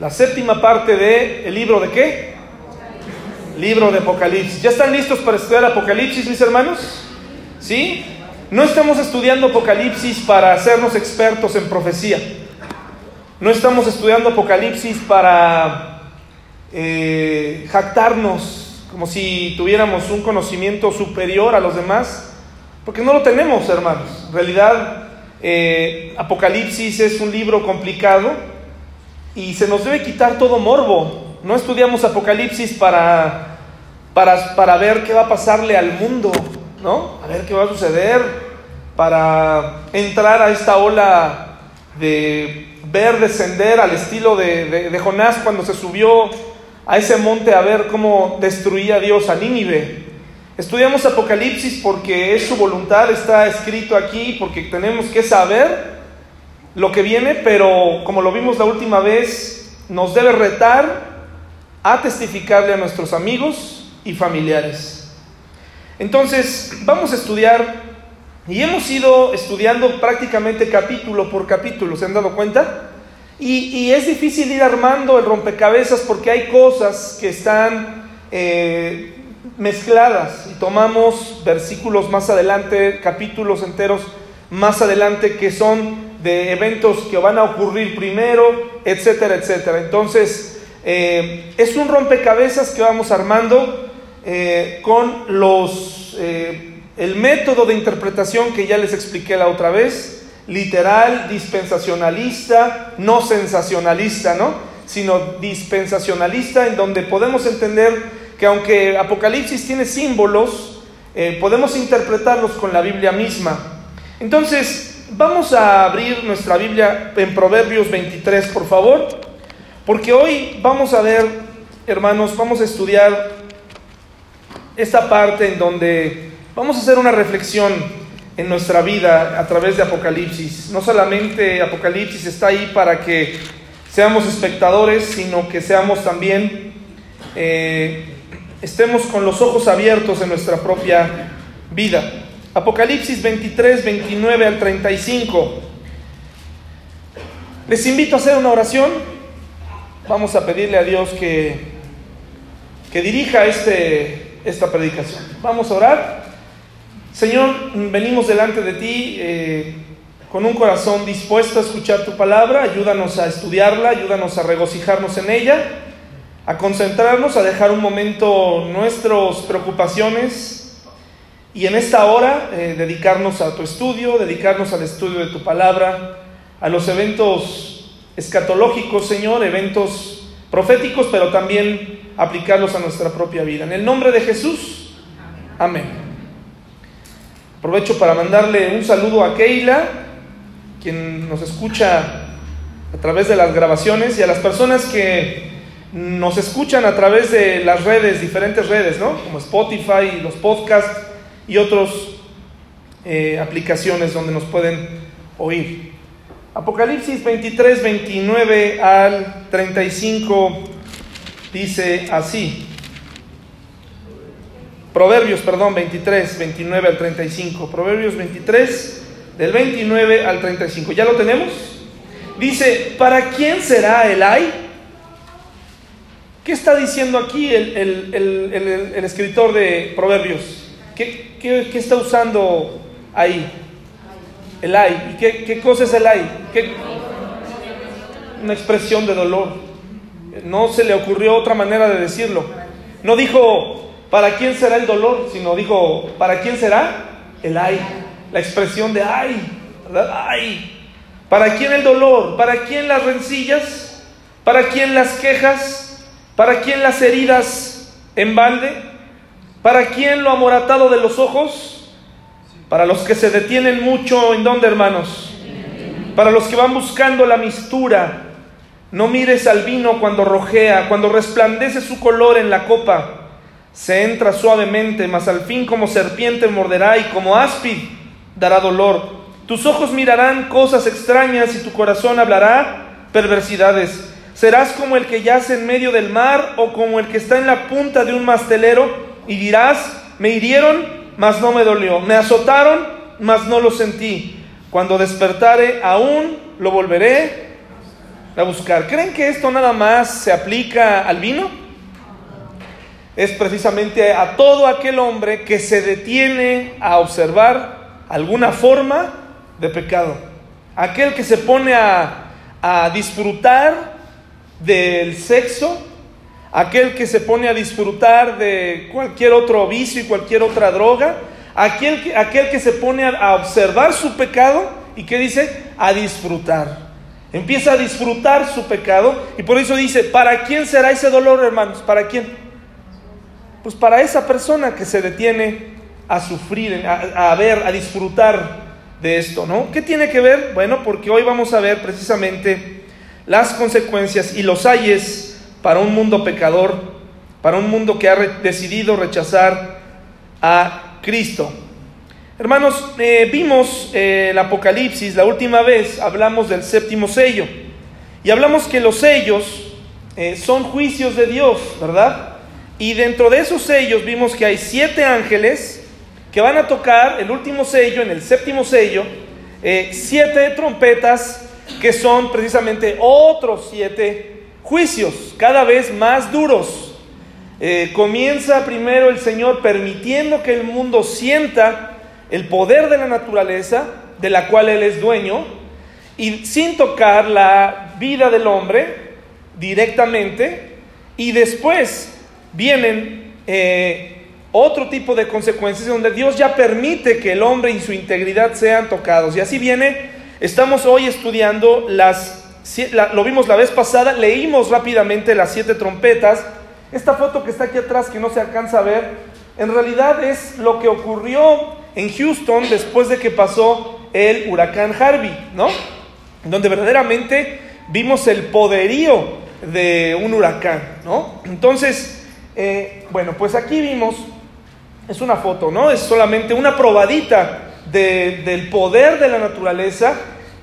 La séptima parte de el libro de qué? Libro de Apocalipsis. ¿Ya están listos para estudiar Apocalipsis, mis hermanos? ¿Sí? No estamos estudiando Apocalipsis para hacernos expertos en profecía. No estamos estudiando Apocalipsis para eh, jactarnos como si tuviéramos un conocimiento superior a los demás, porque no lo tenemos, hermanos. En realidad, eh, Apocalipsis es un libro complicado y se nos debe quitar todo morbo. No estudiamos Apocalipsis para, para, para ver qué va a pasarle al mundo, ¿no? A ver qué va a suceder, para entrar a esta ola de ver descender al estilo de, de, Jonás cuando se subió a ese monte a ver cómo destruía Dios a Nínive. Estudiamos Apocalipsis porque es su voluntad, está escrito aquí, porque tenemos que saber lo que viene, pero como lo vimos la última vez, nos debe retar a testificarle a nuestros amigos y familiares. Entonces, vamos a estudiar, y hemos ido estudiando prácticamente capítulo por capítulo, ¿se han dado cuenta? Y, es difícil ir armando el rompecabezas porque hay cosas que están eh, mezcladas y tomamos versículos más adelante, capítulos enteros más adelante que son de eventos que van a ocurrir primero, etcétera, etcétera. Entonces, eh, es un rompecabezas que vamos armando eh, con los, eh, el método de interpretación que ya les expliqué la otra vez, literal, dispensacionalista, no sensacionalista, ¿no? Sino dispensacionalista, en donde podemos entender que aunque Apocalipsis tiene símbolos, podemos interpretarlos con la Biblia misma. Entonces, Vamos a abrir nuestra Biblia en Proverbios 23, por favor, porque hoy vamos a ver, hermanos, vamos a estudiar esta parte en donde vamos a hacer una reflexión en nuestra vida a través de Apocalipsis. No solamente Apocalipsis está ahí para que seamos espectadores, sino que seamos también, eh, estemos con los ojos abiertos en nuestra propia vida. Apocalipsis 23, 29 al 35. Les invito a hacer una oración. Vamos a pedirle a Dios que, que dirija este, esta predicación. Vamos a orar. Señor, venimos delante de ti eh, con un corazón dispuesto a escuchar tu palabra. Ayúdanos a estudiarla, ayúdanos a regocijarnos en ella, a concentrarnos, a dejar un momento nuestras preocupaciones y en esta hora eh, dedicarnos a tu estudio, dedicarnos al estudio de tu palabra, a los eventos escatológicos, Señor, eventos proféticos, pero también aplicarlos a nuestra propia vida. En el nombre de Jesús, amén. Aprovecho para mandarle un saludo a Keila, quien nos escucha a través de las grabaciones, y a las personas que nos escuchan a través de las redes, diferentes redes, ¿no? Como Spotify, los podcasts y otras eh, aplicaciones donde nos pueden oír. Apocalipsis 23, 29 al 35 dice así. Proverbios, perdón, 23, 29 al 35. Proverbios 23, del 29 al 35. ¿Ya lo tenemos? Dice, ¿para quién será el ay? ¿Qué está diciendo aquí el, el escritor de Proverbios? ¿Qué, está usando ahí? El ay. ¿Y qué, cosa es el ay? Una expresión de dolor. No se le ocurrió otra manera de decirlo. No dijo, ¿para quién será el dolor? Sino dijo, ¿para quién será? El ay. La expresión de ay. Ay. ¿Para quién el dolor? ¿Para quién las rencillas? ¿Para quién las quejas? ¿Para quién las heridas en balde? ¿Para quién lo amoratado de los ojos? Para los que se detienen mucho, ¿en dónde, hermanos? Para los que van buscando la mistura. No mires al vino cuando rojea, cuando resplandece su color en la copa. Se entra suavemente, mas al fin como serpiente morderá y como áspid dará dolor. Tus ojos mirarán cosas extrañas y tu corazón hablará perversidades. Serás como el que yace en medio del mar o como el que está en la punta de un mastelero y dirás, me hirieron, mas no me dolió, me azotaron, mas no lo sentí. Cuando despertare, aún lo volveré a buscar. ¿Creen que esto nada más se aplica al vino? Es precisamente a todo aquel hombre que se detiene a observar alguna forma de pecado. Aquel que se pone a, a disfrutar del sexo, aquel que se pone a disfrutar de cualquier otro vicio y cualquier otra droga, aquel que, aquel que se pone a, observar su pecado y que dice a disfrutar. Empieza a disfrutar su pecado y por eso dice, ¿para quién será ese dolor, hermanos? ¿Para quién? Pues para esa persona que se detiene a sufrir, a, a ver, a disfrutar de esto, ¿no? ¿Qué tiene que ver? Bueno, porque hoy vamos a ver precisamente las consecuencias y los ayes para un mundo pecador, para un mundo que ha decidido rechazar a Cristo. Hermanos, eh, vimos eh, el Apocalipsis, la última vez hablamos del séptimo sello y hablamos que los sellos eh, son juicios de Dios, ¿verdad? Y dentro de esos sellos vimos que hay siete ángeles que van a tocar el último sello, en el séptimo sello, siete trompetas que son precisamente otros siete juicios, cada vez más duros. comienza primero el Señor permitiendo que el mundo sienta el poder de la naturaleza, de la cual Él es dueño, y sin tocar la vida del hombre directamente, y después vienen eh, otro tipo de consecuencias donde Dios ya permite que el hombre y su integridad sean tocados. Y así viene, estamos hoy estudiando las, lo vimos la vez pasada, leímos rápidamente las siete trompetas. Esta foto que está aquí atrás, que no se alcanza a ver, en realidad es lo que ocurrió en Houston después de que pasó el huracán Harvey, ¿no? Donde verdaderamente vimos el poderío de un huracán, ¿no? Entonces, eh, bueno, pues aquí vimos, es una foto, ¿no? Es solamente una probadita del poder de la naturaleza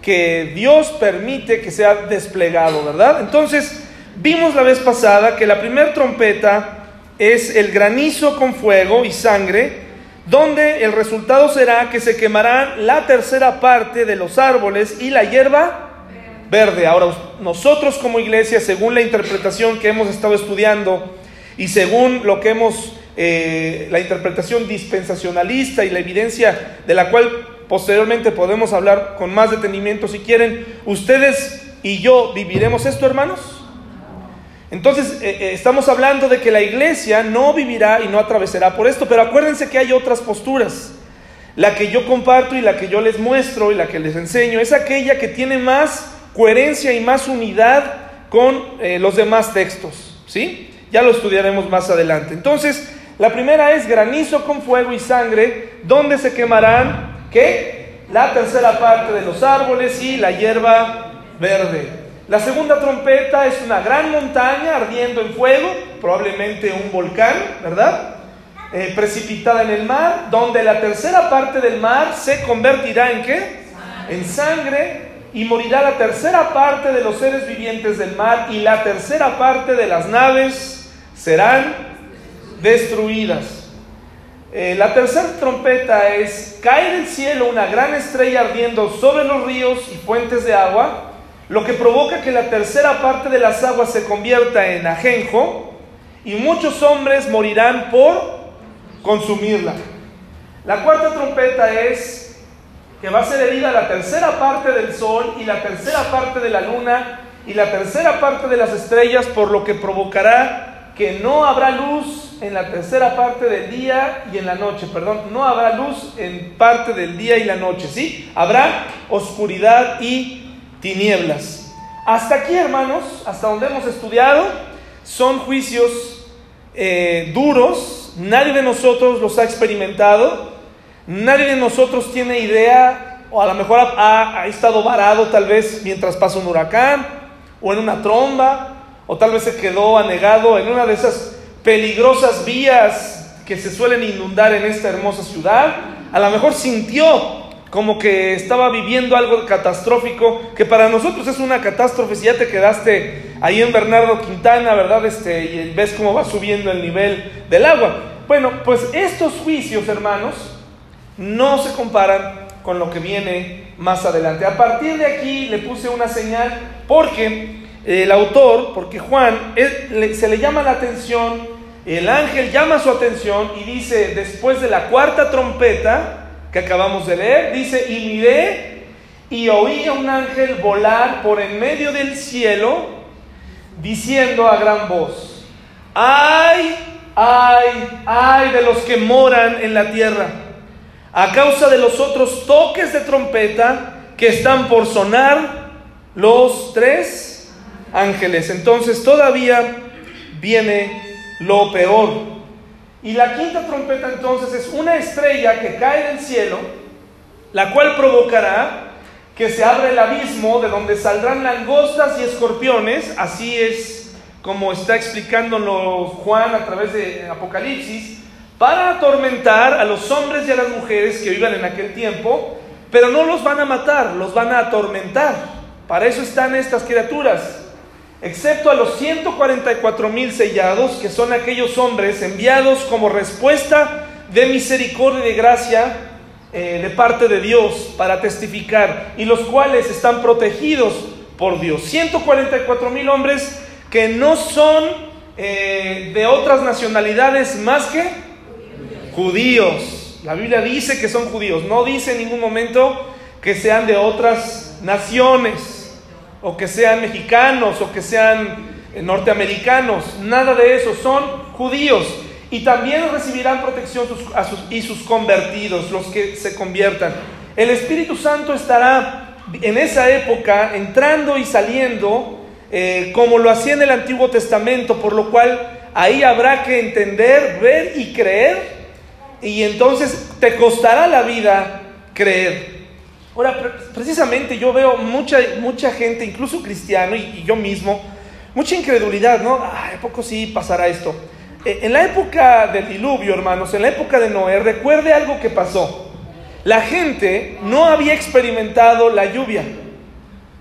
que Dios permite que sea desplegado, ¿verdad? Entonces, vimos la vez pasada que la primera trompeta es el granizo con fuego y sangre, donde el resultado será que se quemarán la tercera parte de los árboles y la hierba verde. Ahora, nosotros como iglesia, según la interpretación que hemos estado estudiando y según lo que hemos, eh, la interpretación dispensacionalista y la evidencia de la cual posteriormente podemos hablar con más detenimiento si quieren, ustedes y yo viviremos esto, hermanos. Entonces, eh, eh, estamos hablando de que la iglesia no vivirá y no atravesará por esto, pero acuérdense que hay otras posturas. La que yo comparto y la que yo les muestro y la que les enseño es aquella que tiene más coherencia y más unidad con eh, los demás textos. ¿Sí? Ya lo estudiaremos más adelante. Entonces, la primera es granizo con fuego y sangre, donde se quemarán, ¿qué? La tercera parte de los árboles y la hierba verde. La segunda trompeta es una gran montaña ardiendo en fuego, probablemente un volcán, ¿verdad? Eh, precipitada en el mar, donde la tercera parte del mar se convertirá en qué? En sangre y morirá la tercera parte de los seres vivientes del mar y la tercera parte de las naves serán destruidas. Eh, la tercera trompeta es, cae del cielo una gran estrella ardiendo sobre los ríos y fuentes de agua, lo que provoca que la tercera parte de las aguas se convierta en ajenjo y muchos hombres morirán por consumirla. La cuarta trompeta es que va a ser herida la tercera parte del sol y la tercera parte de la luna y la tercera parte de las estrellas, por lo que provocará que no habrá luz en la tercera parte del día y en la noche, perdón, no habrá luz en parte del día y la noche, ¿sí? Habrá oscuridad y tinieblas. Hasta aquí, hermanos, hasta donde hemos estudiado, son juicios eh, duros, nadie de nosotros los ha experimentado, nadie de nosotros tiene idea, o a lo mejor ha, ha estado varado tal vez mientras pasa un huracán, o en una tromba, o tal vez se quedó anegado en una de esas peligrosas vías que se suelen inundar en esta hermosa ciudad, a lo mejor sintió como que estaba viviendo algo catastrófico, que para nosotros es una catástrofe si ya te quedaste ahí en Bernardo Quintana, ¿verdad? Este, y ves cómo va subiendo el nivel del agua. Bueno, pues estos juicios, hermanos, no se comparan con lo que viene más adelante. A partir de aquí le puse una señal porque el autor, porque Juan se le llama la atención, el ángel llama su atención y dice, después de la cuarta trompeta que acabamos de leer, dice, y miré y oí a un ángel volar por en medio del cielo, diciendo a gran voz, ay, ay, ay de los que moran en la tierra, a causa de los otros toques de trompeta que están por sonar los tres ángeles. Entonces todavía viene lo peor. Y la quinta trompeta entonces es una estrella que cae del cielo, la cual provocará que se abra el abismo de donde saldrán langostas y escorpiones, así es como está explicándolo Juan a través de Apocalipsis, para atormentar a los hombres y a las mujeres que vivan en aquel tiempo, pero no los van a matar, los van a atormentar. Para eso están estas criaturas excepto a los 144 mil sellados, que son aquellos hombres enviados como respuesta de misericordia y de gracia eh, de parte de Dios para testificar, y los cuales están protegidos por Dios. 144 mil hombres que no son eh, de otras nacionalidades más que judíos. La Biblia dice que son judíos, no dice en ningún momento que sean de otras naciones o que sean mexicanos, o que sean eh, norteamericanos, nada de eso, son judíos. Y también recibirán protección y sus convertidos, los que se conviertan. El Espíritu Santo estará en esa época entrando y saliendo eh, como lo hacía en el Antiguo Testamento, por lo cual ahí habrá que entender, ver y creer, y entonces te costará la vida creer. Ahora, precisamente yo veo mucha, mucha gente, incluso cristiano y, yo mismo, mucha incredulidad, ¿no? Ay, ¿a poco sí pasará esto? Eh, en la época del diluvio, hermanos, en la época de Noé, recuerde algo que pasó. La gente no había experimentado la lluvia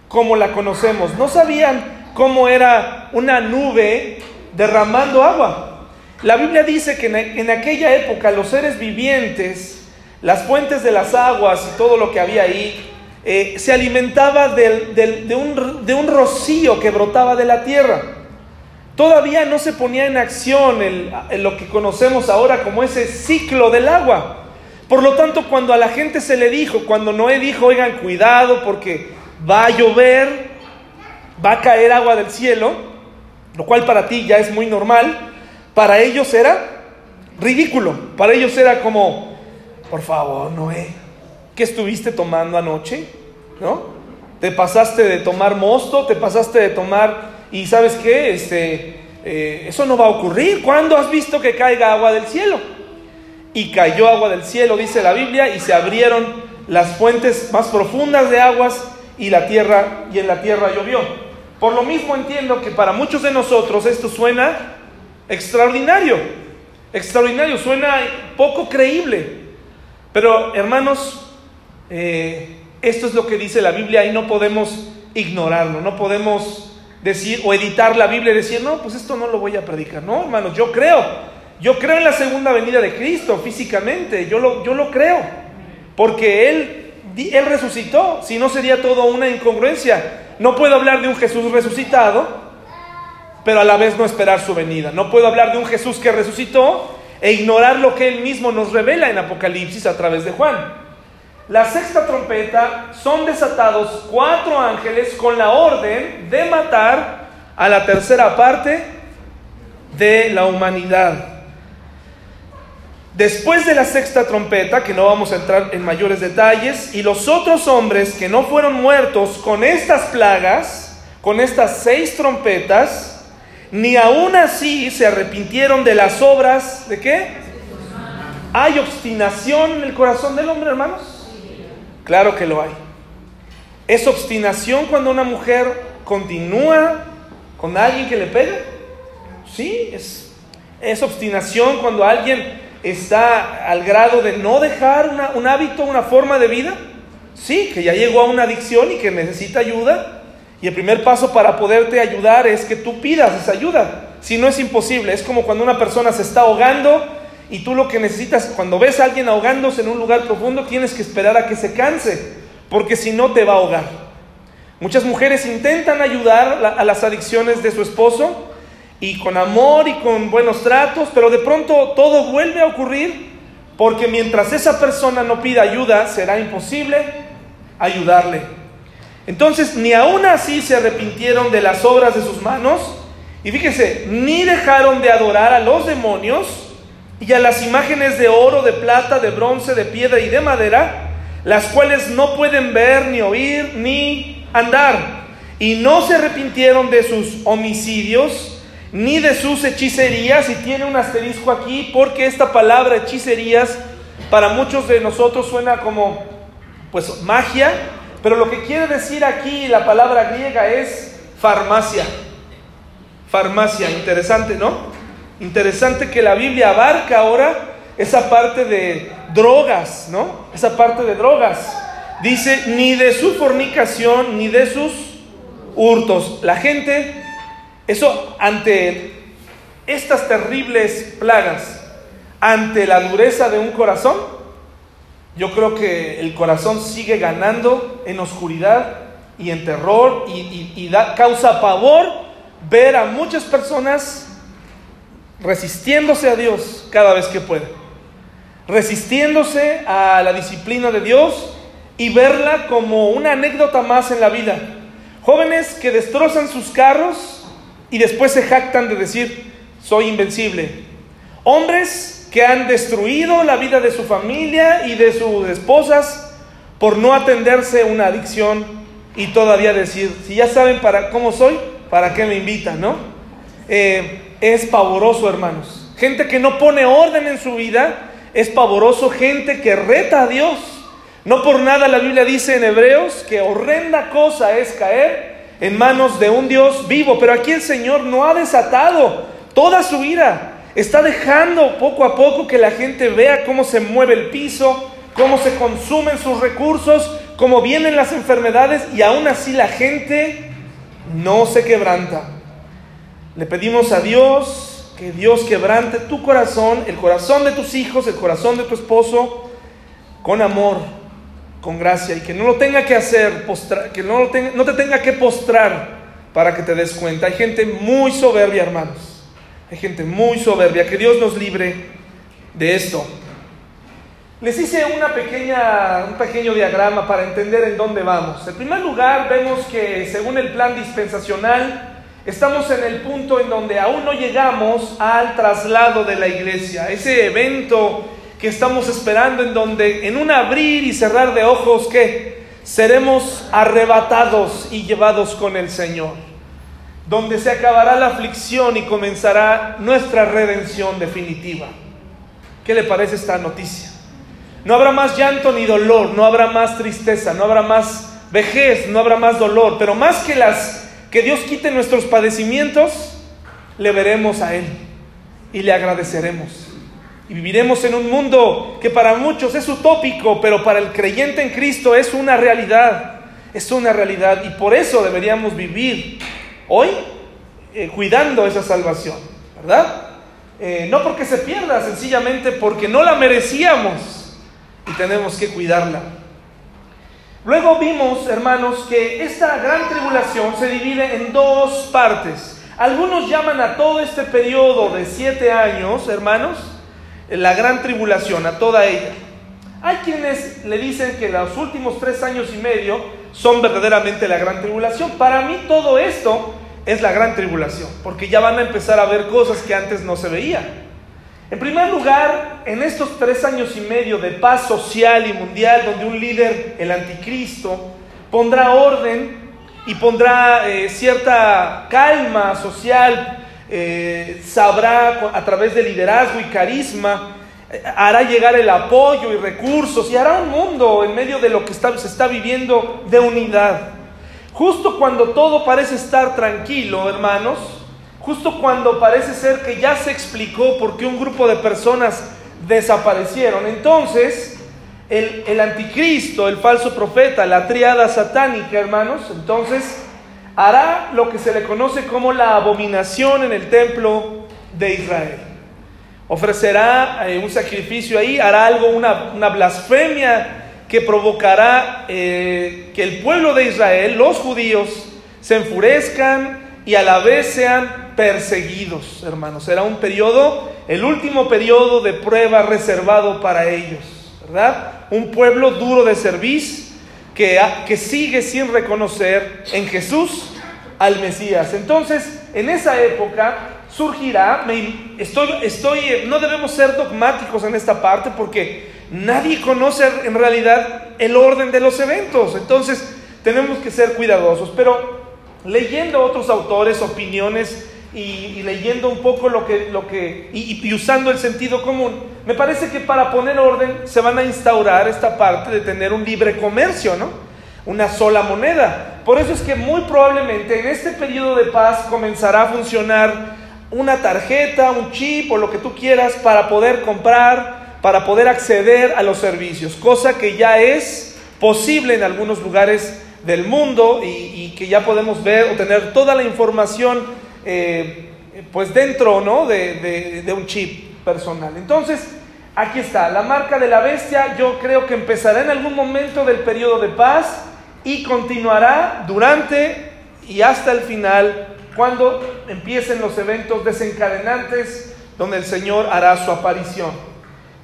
como la conocemos. No sabían cómo era una nube derramando agua. La Biblia dice que en aquella época los seres vivientes las fuentes de las aguas y todo lo que había ahí, eh, se alimentaba de, un, rocío que brotaba de la tierra. Todavía no se ponía en acción lo que conocemos ahora como ese ciclo del agua. Por lo tanto, cuando a la gente se le dijo, cuando Noé dijo, oigan, cuidado porque va a llover, va a caer agua del cielo, lo cual para ti ya es muy normal, para ellos era ridículo, para ellos era como, por favor, Noé, ¿qué estuviste tomando anoche? ¿No? Te pasaste de tomar mosto, te pasaste de tomar, y sabes qué, este, eh, eso no va a ocurrir. ¿Cuándo has visto que caiga agua del cielo? Y cayó agua del cielo, dice la Biblia, y se abrieron las fuentes más profundas de aguas y la tierra y en la tierra llovió. Por lo mismo entiendo que para muchos de nosotros esto suena extraordinario. Extraordinario, suena poco creíble. Pero hermanos, eh, esto es lo que dice la Biblia y no podemos ignorarlo, no podemos decir o editar la Biblia y decir, no, pues esto no lo voy a predicar. No, hermanos, yo creo, yo creo en la segunda venida de Cristo físicamente, yo lo, yo lo creo, porque Él, Él resucitó, si no sería todo una incongruencia. No puedo hablar de un Jesús resucitado, pero a la vez no esperar su venida. No puedo hablar de un Jesús que resucitó e ignorar lo que él mismo nos revela en Apocalipsis a través de Juan. La sexta trompeta son desatados cuatro ángeles con la orden de matar a la tercera parte de la humanidad. Después de la sexta trompeta, que no vamos a entrar en mayores detalles, y los otros hombres que no fueron muertos con estas plagas, con estas seis trompetas, ni aún así se arrepintieron de las obras de qué? ¿Hay obstinación en el corazón del hombre, hermanos? Claro que lo hay. ¿Es obstinación cuando una mujer continúa con alguien que le pega? Sí, es, es obstinación cuando alguien está al grado de no dejar un hábito, una forma de vida. Sí, que ya llegó a una adicción y que necesita ayuda. Y el primer paso para poderte ayudar es que tú pidas esa ayuda. Si no es imposible, es como cuando una persona se está ahogando y tú lo que necesitas, cuando ves a alguien ahogándose en un lugar profundo, tienes que esperar a que se canse, porque si no te va a ahogar. Muchas mujeres intentan ayudar a las adicciones de su esposo y con amor y con buenos tratos, pero de pronto todo vuelve a ocurrir porque mientras esa persona no pida ayuda, será imposible ayudarle. Entonces, ni aún así se arrepintieron de las obras de sus manos, y fíjense, ni dejaron de adorar a los demonios y a las imágenes de oro, de plata, de bronce, de piedra y de madera, las cuales no pueden ver, ni oír, ni andar. Y no se arrepintieron de sus homicidios, ni de sus hechicerías, y tiene un asterisco aquí, porque esta palabra hechicerías para muchos de nosotros suena como pues magia, pero lo que quiere decir aquí la palabra griega es farmacia. Farmacia, interesante, ¿no? Interesante que la Biblia abarca ahora esa parte de drogas, ¿no? Esa parte de drogas. Dice, ni de su fornicación, ni de sus hurtos. La gente eso ante estas terribles plagas, ante la dureza de un corazón, yo creo que el corazón sigue ganando en oscuridad y en terror y, da, causa pavor ver a muchas personas resistiéndose a Dios cada vez que pueden, resistiéndose a la disciplina de Dios y verla como una anécdota más en la vida. Jóvenes que destrozan sus carros y después se jactan de decir, soy invencible. Hombres que han destruido la vida de su familia y de sus esposas por no atenderse una adicción y todavía decir, si ya saben para cómo soy, ¿para qué me invitan? ¿no? Eh, es pavoroso, hermanos. Gente que no pone orden en su vida, es pavoroso. Gente que reta a Dios. No por nada la Biblia dice en Hebreos que horrenda cosa es caer en manos de un Dios vivo. Pero aquí el Señor no ha desatado toda su ira. Está dejando poco a poco que la gente vea cómo se mueve el piso, cómo se consumen sus recursos, cómo vienen las enfermedades y aún así la gente no se quebranta. Le pedimos a Dios que Dios quebrante tu corazón, el corazón de tus hijos, el corazón de tu esposo, con amor, con gracia y que no lo tenga que hacer, que no, te tenga que postrar para que te des cuenta. Hay gente muy soberbia, hermanos. Hay gente muy soberbia. Que Dios nos libre de esto. Les hice un pequeño diagrama para entender en dónde vamos. En primer lugar, vemos que según el plan dispensacional, estamos en el punto en donde aún no llegamos al traslado de la iglesia, ese evento que estamos esperando en donde en un abrir y cerrar de ojos que seremos arrebatados y llevados con el Señor, donde se acabará la aflicción y comenzará nuestra redención definitiva. ¿Qué le parece esta noticia? No habrá más llanto ni dolor, no habrá más tristeza, no habrá más vejez, no habrá más dolor, pero más que las que Dios quite nuestros padecimientos, le veremos a Él y le agradeceremos. Y viviremos en un mundo que para muchos es utópico, pero para el creyente en Cristo es una realidad. Es una realidad. Y por eso deberíamos vivir hoy eh, cuidando esa salvación, ¿verdad? Eh, no porque se pierda, sencillamente porque no la merecíamos y tenemos que cuidarla. Luego vimos, hermanos, que esta gran tribulación se divide en dos partes. Algunos llaman a todo este periodo de siete años, hermanos, la gran tribulación, a toda ella. Hay quienes le dicen que los últimos tres años y medio son verdaderamente la gran tribulación. Para mí todo esto es la gran tribulación, porque ya van a empezar a ver cosas que antes no se veían. En primer lugar, en estos tres años y medio de paz social y mundial, donde un líder, el anticristo, pondrá orden y pondrá eh, cierta calma social eh, sabrá a través de liderazgo y carisma, eh, hará llegar el apoyo y recursos y hará un mundo en medio de lo que se está viviendo de unidad. Justo cuando todo parece estar tranquilo, hermanos, justo cuando parece ser que ya se explicó por qué un grupo de personas desaparecieron, entonces el, el anticristo, el falso profeta, la triada satánica, hermanos, entonces hará lo que se le conoce como la abominación en el templo de Israel. Ofrecerá eh, un sacrificio ahí, hará algo, una, blasfemia que provocará eh, que el pueblo de Israel, los judíos, se enfurezcan y a la vez sean perseguidos, hermanos. Será un periodo, el último periodo de prueba reservado para ellos, ¿verdad? Un pueblo duro de servicio que, que sigue sin reconocer en Jesús al Mesías. Entonces, en esa época surgirá, estoy, estoy, no debemos ser dogmáticos en esta parte porque nadie conoce en realidad el orden de los eventos. Entonces, tenemos que ser cuidadosos. Pero leyendo otros autores, opiniones y, leyendo un poco lo que, lo que y, usando el sentido común, me parece que para poner orden se van a instaurar esta parte de tener un libre comercio, ¿no? Una sola moneda. Por eso es que muy probablemente en este periodo de paz comenzará a funcionar una tarjeta, un chip o lo que tú quieras para poder comprar, para poder acceder a los servicios, cosa que ya es posible en algunos lugares del mundo y, que ya podemos ver o tener toda la información eh, pues dentro ¿no? de, de un chip personal. Entonces, aquí está, la marca de la bestia yo creo que empezará en algún momento del periodo de paz y continuará durante y hasta el final cuando empiecen los eventos desencadenantes donde el Señor hará su aparición.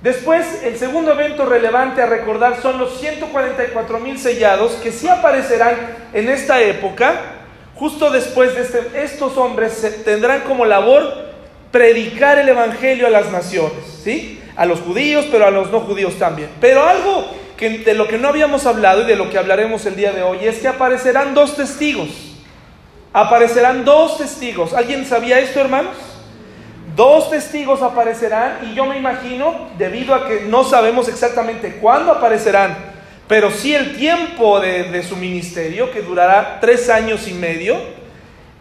Después, el segundo evento relevante a recordar son los 144 mil sellados que sí aparecerán en esta época. Justo después de este, estos hombres tendrán como labor predicar el evangelio a las naciones, ¿sí? A los judíos, pero a los no judíos también. Pero algo que, de lo que no habíamos hablado y de lo que hablaremos el día de hoy es que aparecerán dos testigos. Aparecerán dos testigos. ¿Alguien sabía esto, hermanos? Dos testigos aparecerán y yo me imagino, debido a que no sabemos exactamente cuándo aparecerán, pero sí el tiempo de, su ministerio, que durará tres años y medio,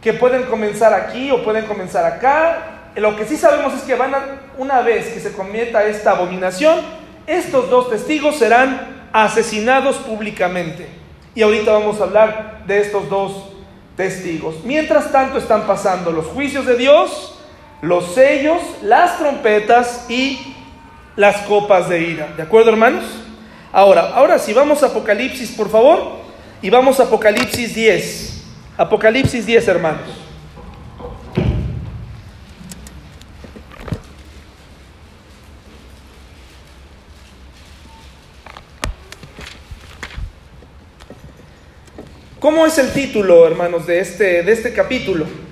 que pueden comenzar aquí o pueden comenzar acá. Lo que sí sabemos es que van a, una vez que se cometa esta abominación, estos dos testigos serán asesinados públicamente. Y ahorita vamos a hablar de estos dos testigos. Mientras tanto están pasando los juicios de Dios, los sellos, las trompetas y las copas de ira. ¿De acuerdo, hermanos? Ahora, ahora sí, vamos a Apocalipsis, por favor, y vamos a Apocalipsis 10. Apocalipsis 10, hermanos. ¿Cómo es el título, hermanos, de este, de este capítulo?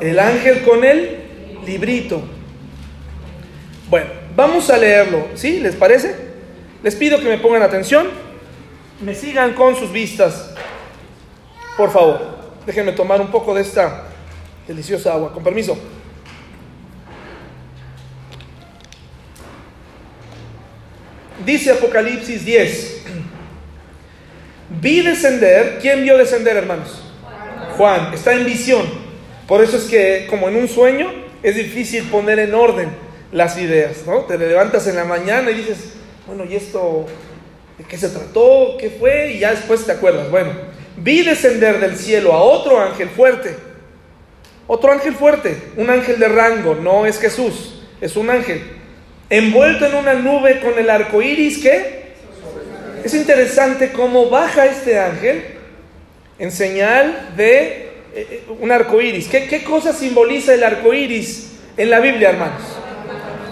El ángel con el librito. Bueno, vamos a leerlo, ¿sí? ¿Les parece? Les pido que me pongan atención, me sigan con sus vistas, por favor. Déjenme tomar un poco de esta deliciosa agua, con permiso. Dice Apocalipsis 10. Vi descender, ¿quién vio descender, hermanos? Juan, está en visión. Por eso es que como en un sueño es difícil poner en orden las ideas, ¿no? Te levantas en la mañana y dices, bueno, ¿y esto de qué se trató? ¿Qué fue? Y ya después te acuerdas. Bueno, vi descender del cielo a otro ángel fuerte. Otro ángel fuerte, un ángel de rango, no es Jesús, es un ángel. Envuelto en una nube con el arco iris, ¿qué? Es interesante cómo baja este ángel en señal de un arco iris. ¿Qué, ¿Qué cosa simboliza el arco iris en la Biblia, hermanos?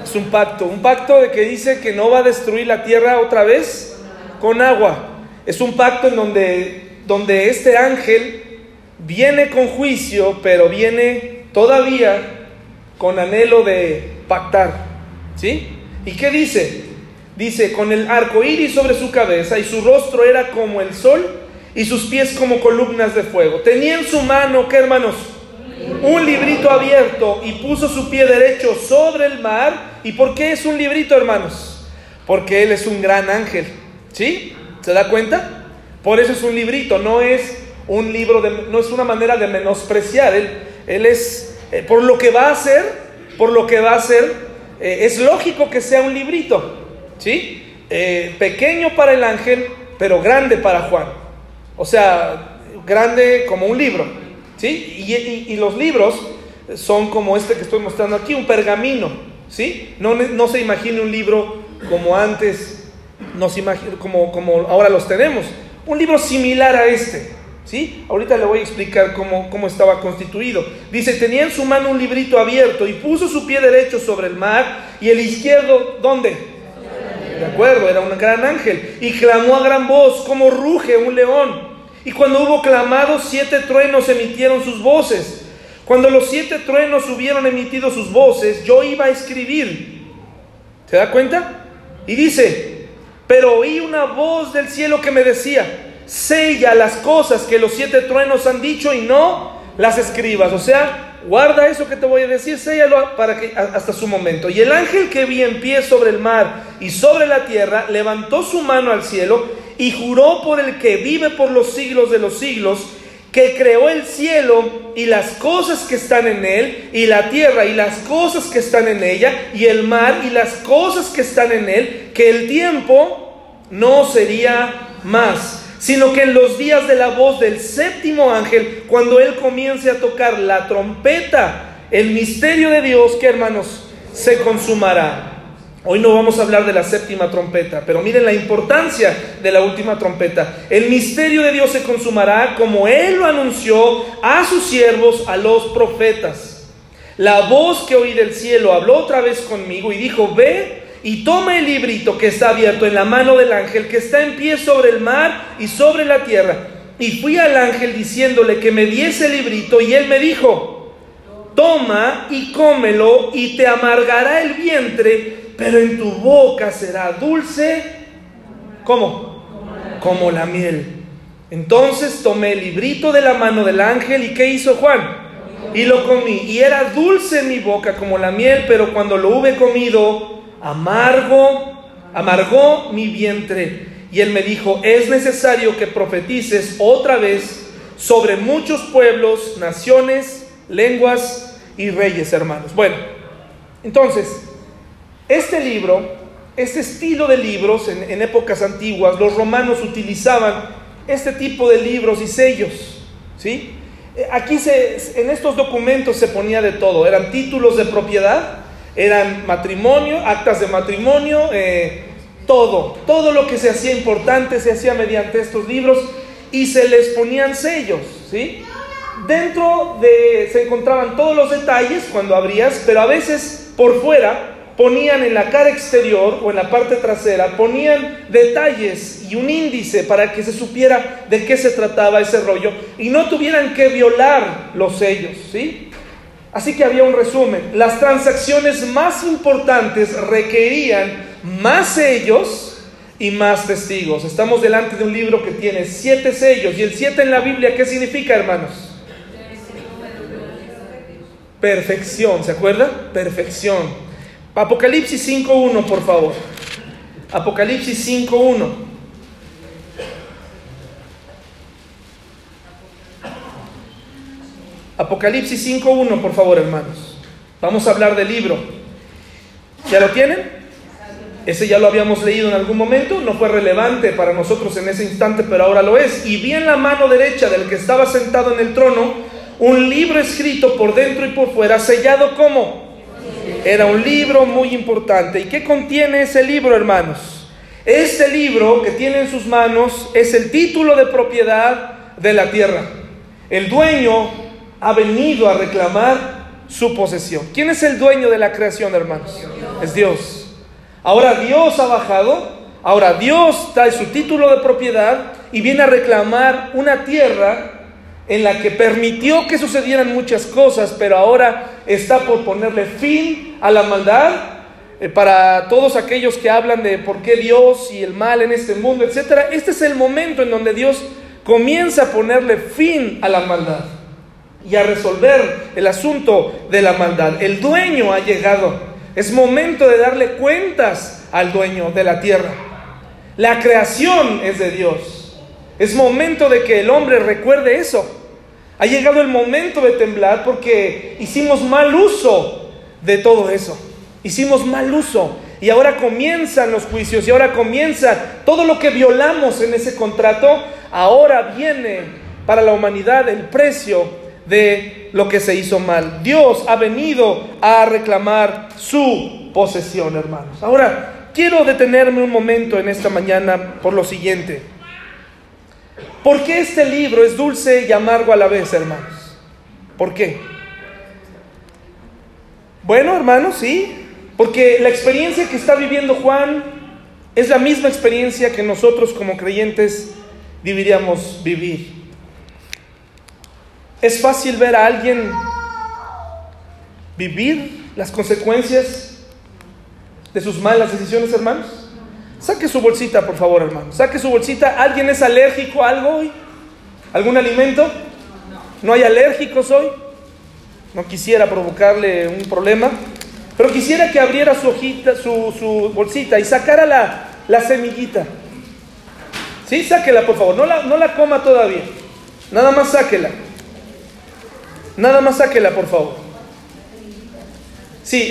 Es un pacto, un pacto de que dice que no va a destruir la tierra otra vez con agua. Es un pacto en donde, donde este ángel viene con juicio, pero viene todavía con anhelo de pactar. ¿Sí? ¿Y qué dice? Dice, con el arco iris sobre su cabeza y su rostro era como el sol y sus pies como columnas de fuego. Tenía en su mano, ¿qué hermanos? Un librito abierto y puso su pie derecho sobre el mar. ¿Y por qué es un librito, hermanos? Porque Él es un gran ángel. ¿Sí? ¿Se da cuenta? Por eso es un librito, no es un libro, de, no es una manera de menospreciar. Él, él es, eh, por lo que va a hacer, por lo que va a hacer, eh, es lógico que sea un librito. ¿Sí? Eh, pequeño para el ángel, pero grande para Juan. O sea, grande como un libro. ¿Sí? Y, los libros son como este que estoy mostrando aquí, un pergamino. ¿Sí? No, no se imagine un libro como antes nos como, como ahora los tenemos. Un libro similar a este. ¿Sí? Ahorita le voy a explicar cómo, cómo, estaba constituido. Dice, tenía en su mano un librito abierto y puso su pie derecho sobre el mar y el izquierdo, ¿dónde? De acuerdo, era un gran ángel. Y clamó a gran voz, como ruge un león. Y cuando hubo clamado, siete truenos emitieron sus voces. Cuando los siete truenos hubieron emitido sus voces, yo iba a escribir. ¿Se da cuenta? Y dice, pero oí una voz del cielo que me decía, sella las cosas que los siete truenos han dicho y no las escribas. O sea, guarda eso que te voy a decir, séllalo para que hasta su momento. Y el ángel que vi en pie sobre el mar y sobre la tierra levantó su mano al cielo y juró por el que vive por los siglos de los siglos que creó el cielo y las cosas que están en él, y la tierra y las cosas que están en ella, y el mar y las cosas que están en él, que el tiempo no sería más sino que en los días de la voz del séptimo ángel, cuando él comience a tocar la trompeta, el misterio de Dios, que hermanos, se consumará. Hoy no vamos a hablar de la séptima trompeta, pero miren la importancia de la última trompeta. El misterio de Dios se consumará como Él lo anunció a sus siervos, a los profetas. La voz que oí del cielo habló otra vez conmigo y dijo, ve y toma el librito que está abierto en la mano del ángel que está en pie sobre el mar y sobre la tierra. Y fui al ángel diciéndole que me diese el librito y él me dijo, toma y cómelo y te amargará el vientre, pero en tu boca será dulce. ¿Cómo? Como la miel. Entonces tomé el librito de la mano del ángel y ¿qué hizo Juan? Y lo comí. Y era dulce en mi boca como la miel, pero cuando lo hube comido, amargo, amargó mi vientre. Y él me dijo, es necesario que profetices otra vez sobre muchos pueblos, naciones, lenguas y reyes, hermanos. Bueno, entonces, este libro, este estilo de libros en, épocas antiguas, los romanos utilizaban este tipo de libros y sellos, ¿sí? Eh, aquí se, en estos documentos se ponía de todo, eran títulos de propiedad, eran matrimonio, actas de matrimonio, eh, todo, todo lo que se hacía importante se hacía mediante estos libros y se les ponían sellos, ¿sí? Dentro de se encontraban todos los detalles cuando abrías, pero a veces por fuera ponían en la cara exterior o en la parte trasera, ponían detalles y un índice para que se supiera de qué se trataba ese rollo y no tuvieran que violar los sellos, ¿sí? Así que había un resumen. Las transacciones más importantes requerían más sellos y más testigos. Estamos delante de un libro que tiene siete sellos. ¿Y el siete en la Biblia qué significa, hermanos? Perfección, ¿se acuerda? Perfección. Apocalipsis 5.1, por favor. Apocalipsis 5.1. Apocalipsis 5.1, por favor, hermanos. Vamos a hablar del libro. ¿Ya lo tienen? Ese ya lo habíamos leído en algún momento, no fue relevante para nosotros en ese instante, pero ahora lo es. Y vi en la mano derecha del que estaba sentado en el trono un libro escrito por dentro y por fuera, sellado como. Era un libro muy importante. ¿Y qué contiene ese libro, hermanos? Este libro que tiene en sus manos es el título de propiedad de la tierra. El dueño ha venido a reclamar su posesión. ¿Quién es el dueño de la creación, hermanos? Es Dios. Ahora Dios ha bajado, ahora Dios trae su título de propiedad y viene a reclamar una tierra en la que permitió que sucedieran muchas cosas, pero ahora está por ponerle fin a la maldad. Eh, para todos aquellos que hablan de por qué Dios y el mal en este mundo, etcétera, este es el momento en donde Dios comienza a ponerle fin a la maldad y a resolver el asunto de la maldad. El dueño ha llegado. Es momento de darle cuentas al dueño de la tierra. La creación es de Dios. Es momento de que el hombre recuerde eso. Ha llegado el momento de temblar porque hicimos mal uso de todo eso. Hicimos mal uso. Y ahora comienzan los juicios y ahora comienza todo lo que violamos en ese contrato. Ahora viene para la humanidad el precio de lo que se hizo mal. Dios ha venido a reclamar su posesión, hermanos. Ahora, quiero detenerme un momento en esta mañana por lo siguiente. ¿Por qué este libro es dulce y amargo a la vez, hermanos? ¿Por qué? Bueno, hermanos, sí, porque la experiencia que está viviendo Juan es la misma experiencia que nosotros como creyentes deberíamos vivir. Es fácil ver a alguien vivir las consecuencias de sus malas decisiones, hermanos. Saque su bolsita, por favor, hermano. Saque su bolsita. ¿Alguien es alérgico a algo hoy? ¿Algún alimento? ¿No hay alérgicos hoy? No quisiera provocarle un problema, pero quisiera que abriera su hojita, su, bolsita y sacara la, semillita. Sí, sáquela, por favor. No la, no la coma todavía. Nada más sáquela. Nada más sáquela, por favor. Sí,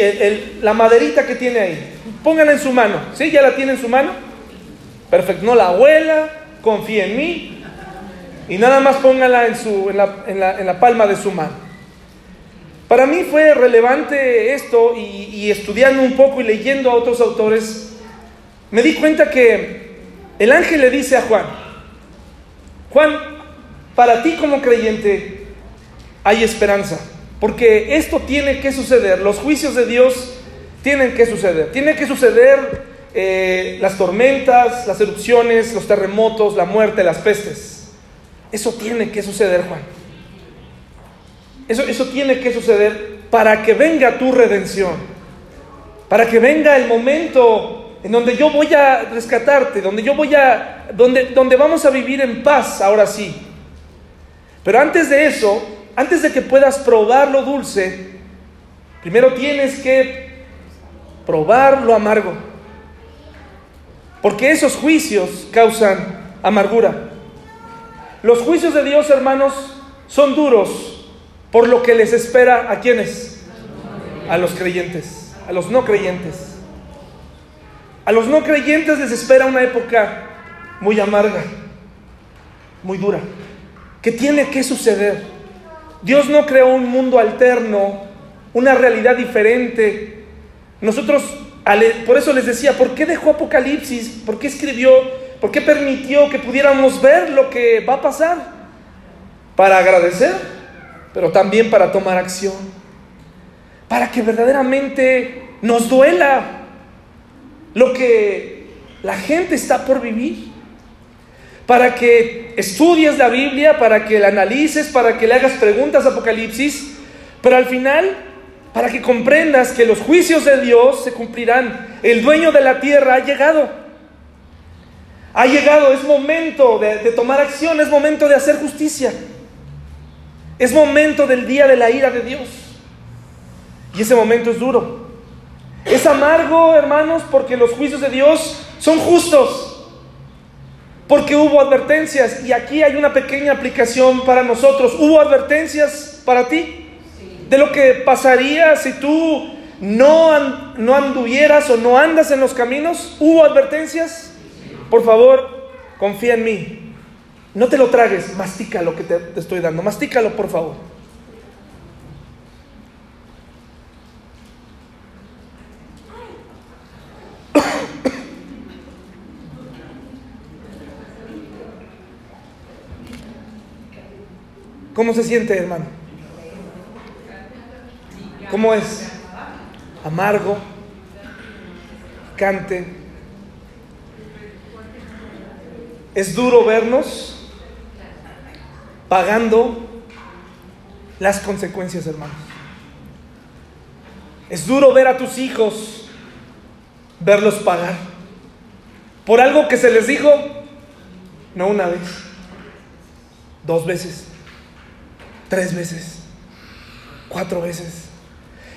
la maderita que tiene ahí. Póngala en su mano. ¿Sí? ¿Ya la tiene en su mano? Perfecto. No la abuela, confía en mí. Y nada más póngala en, su, en, la, en, la, en la palma de su mano. Para mí fue relevante esto y, estudiando un poco y leyendo a otros autores, me di cuenta que el ángel le dice a Juan, Juan, para ti como creyente hay esperanza, porque esto tiene que suceder, los juicios de Dios tienen que suceder, tiene que suceder eh, las tormentas, las erupciones, los terremotos, la muerte, las pestes. Eso tiene que suceder, Juan. Eso, eso tiene que suceder para que venga tu redención, para que venga el momento en donde yo voy a rescatarte, donde yo voy a, donde, donde vamos a vivir en paz, ahora sí. Pero antes de eso, antes de que puedas probar lo dulce, primero tienes que probar lo amargo. Porque esos juicios causan amargura. Los juicios de Dios, hermanos, son duros, por lo que les espera a quienes? A los creyentes, a los no creyentes. A los no creyentes les espera una época muy amarga, muy dura, que tiene que suceder. Dios no creó un mundo alterno, una realidad diferente. Nosotros, por eso les decía, ¿por qué dejó Apocalipsis? ¿Por qué escribió? ¿Por qué permitió que pudiéramos ver lo que va a pasar? Para agradecer pero también para tomar acción, para que verdaderamente nos duela lo que la gente está por vivir, para que estudies la Biblia, para que la analices, para que le hagas preguntas a Apocalipsis, pero al final, para que comprendas que los juicios de Dios se cumplirán. El dueño de la tierra ha llegado. Ha llegado, es momento de, de tomar acción, es momento de hacer justicia. Es momento del día de la ira de Dios. Y ese momento es duro. Es amargo, hermanos, porque los juicios de Dios son justos. Porque hubo advertencias. Y aquí hay una pequeña aplicación para nosotros. ¿Hubo advertencias para ti? De lo que pasaría si tú no, no anduvieras o no andas en los caminos. ¿Hubo advertencias? Por favor, confía en mí. No te lo tragues, mastica lo que te, estoy dando, mastícalo por favor. ¿Cómo se siente, hermano? ¿Cómo es? Amargo, cante. Es duro vernos pagando las consecuencias, hermanos. Es duro ver a tus hijos, verlos pagar por algo que se les dijo, no una vez, dos veces, tres veces, cuatro veces.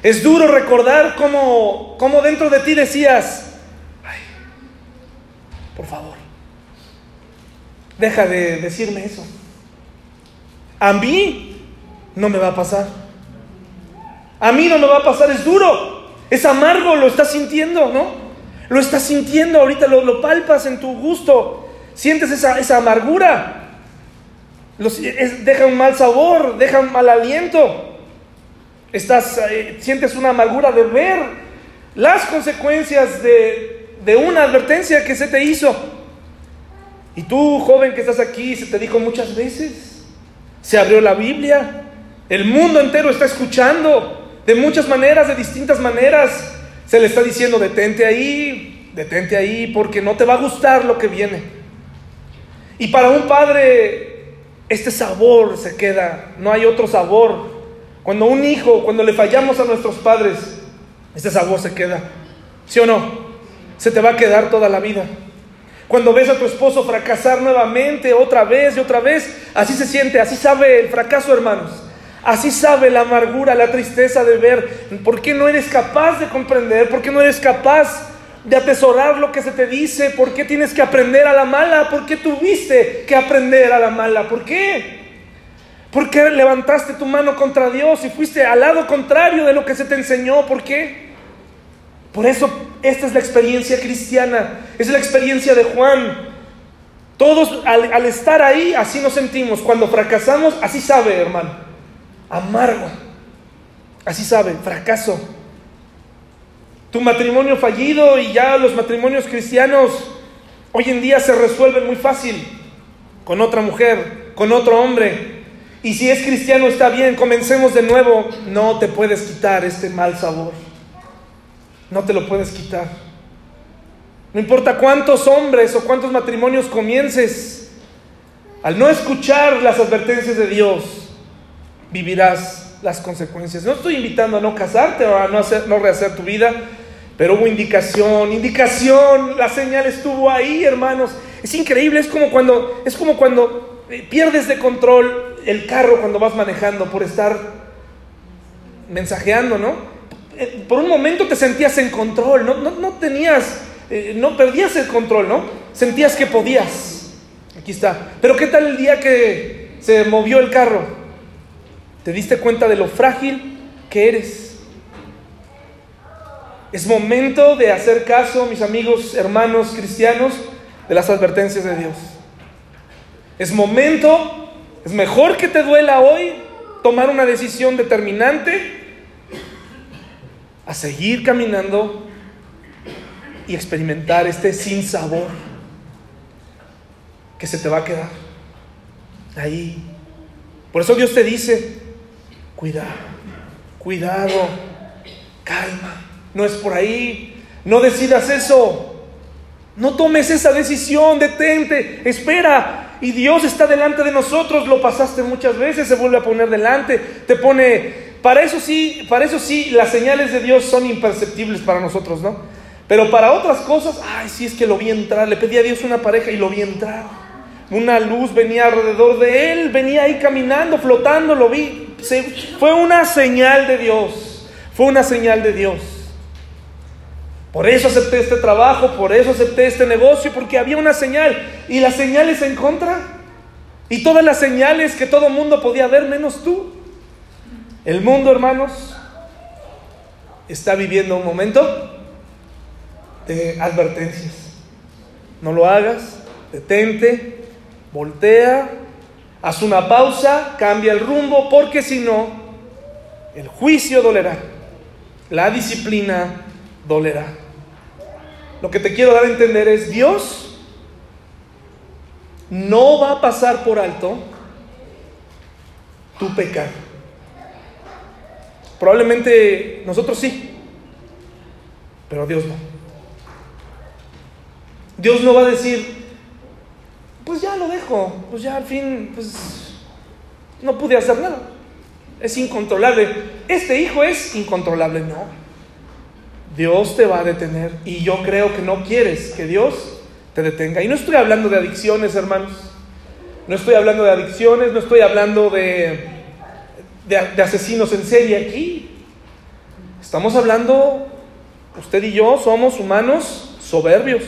Es duro recordar cómo, cómo dentro de ti decías, ay, por favor, deja de decirme eso. A mí no me va a pasar. A mí no me va a pasar, es duro, es amargo, lo estás sintiendo, ¿no? Lo estás sintiendo, ahorita lo, palpas en tu gusto, sientes esa, esa amargura, deja un mal sabor, deja un mal aliento, estás, sientes una amargura de ver las consecuencias de, de una advertencia que se te hizo. Y tú, joven que estás aquí, se te dijo muchas veces. Se abrió la Biblia. El mundo entero está escuchando de muchas maneras, de distintas maneras. Se le está diciendo, detente ahí, detente ahí, porque no te va a gustar lo que viene. Y para un padre, este sabor se queda, no hay otro sabor. Cuando un hijo, cuando le fallamos a nuestros padres, este sabor se queda. ¿Sí o no? Se te va a quedar toda la vida. Cuando ves a tu esposo fracasar nuevamente, otra vez y otra vez, así se siente, así sabe el fracaso, hermanos. Así sabe la amargura, la tristeza de ver por qué no eres capaz de comprender, por qué no eres capaz de atesorar lo que se te dice, por qué tienes que aprender a la mala, por qué tuviste que aprender a la mala, por qué. ¿Por qué levantaste tu mano contra Dios y fuiste al lado contrario de lo que se te enseñó? ¿Por qué? Por eso esta es la experiencia cristiana, es la experiencia de Juan. Todos al, estar ahí así nos sentimos. Cuando fracasamos, así sabe, hermano amargo. Así saben, fracaso. Tu matrimonio fallido y ya los matrimonios cristianos hoy en día se resuelven muy fácil con otra mujer, con otro hombre. Y si es cristiano está bien, comencemos de nuevo. No te puedes quitar este mal sabor. No te lo puedes quitar. No importa cuántos hombres o cuántos matrimonios comiences, al no escuchar las advertencias de Dios, vivirás las consecuencias. No estoy invitando a no casarte o a no, hacer, no rehacer tu vida, pero hubo indicación, indicación, la señal estuvo ahí, hermanos. Es increíble, es como cuando, es como cuando eh, pierdes de control el carro cuando vas manejando por estar mensajeando, ¿no? Eh, por un momento te sentías en control, no, no, no tenías, eh, no perdías el control, ¿no? Sentías que podías. Aquí está. Pero ¿qué tal el día que se movió el carro? ¿Te diste cuenta de lo frágil que eres? Es momento de hacer caso, mis amigos, hermanos cristianos, de las advertencias de Dios. Es momento, es mejor que te duela hoy tomar una decisión determinante a seguir caminando y experimentar este sin sabor que se te va a quedar ahí. Por eso Dios te dice, Cuidado, cuidado, calma, no es por ahí, no decidas eso, no tomes esa decisión, detente, espera. Y Dios está delante de nosotros, lo pasaste muchas veces, se vuelve a poner delante, te pone, para eso sí, para eso sí, las señales de Dios son imperceptibles para nosotros, ¿no? Pero para otras cosas, ay, sí es que lo vi entrar, le pedí a Dios una pareja y lo vi entrar. Una luz venía alrededor de él, venía ahí caminando, flotando, lo vi fue una señal de Dios. Fue una señal de Dios. Por eso acepté este trabajo, por eso acepté este negocio, porque había una señal. Y las señales en contra. Y todas las señales que todo mundo podía ver, menos tú. El mundo, hermanos, está viviendo un momento de advertencias. No lo hagas, detente, voltea, Haz una pausa, cambia el rumbo, porque si no, el juicio dolerá, la disciplina dolerá. Lo que te quiero dar a entender es, Dios no va a pasar por alto tu pecado. Probablemente nosotros sí, pero Dios no. Dios no va a decir, pues ya lo dejo, pues ya al fin, pues no pude hacer nada. Es incontrolable. Este hijo es incontrolable, no. Dios te va a detener y yo creo que no quieres que Dios te detenga. Y no estoy hablando de adicciones, hermanos. No estoy hablando de adicciones, no estoy hablando de, de, asesinos en serie aquí. Estamos hablando, usted y yo somos humanos soberbios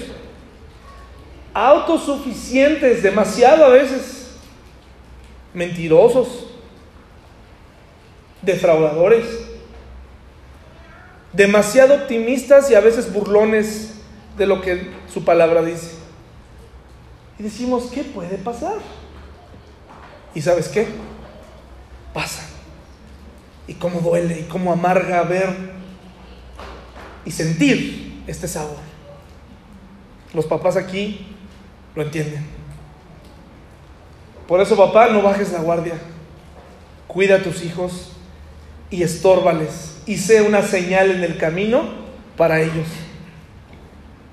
autosuficientes, demasiado a veces, mentirosos, defraudadores, demasiado optimistas y a veces burlones de lo que su palabra dice. Y decimos, ¿qué puede pasar? ¿Y sabes qué? Pasa. Y cómo duele y cómo amarga ver y sentir este sabor. Los papás aquí lo entienden. Por eso, papá, no bajes la guardia. Cuida a tus hijos y estórbales y sé una señal en el camino para ellos.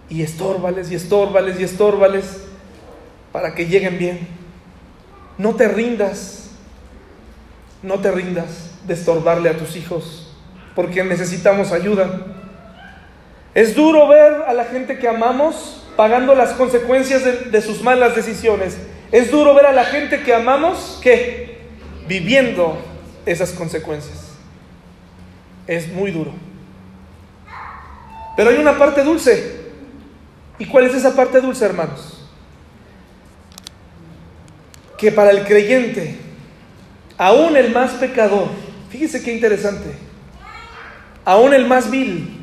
Y estórbales y estórbales y estórbales para que lleguen bien. No te rindas, no te rindas de estorbarle a tus hijos, porque necesitamos ayuda. Es duro ver a la gente que amamos pagando las consecuencias de, sus malas decisiones. Es duro ver a la gente que amamos que viviendo esas consecuencias. Es muy duro. Pero hay una parte dulce. ¿Y cuál es esa parte dulce, hermanos? Que para el creyente, aún el más pecador, fíjese qué interesante, aún el más vil,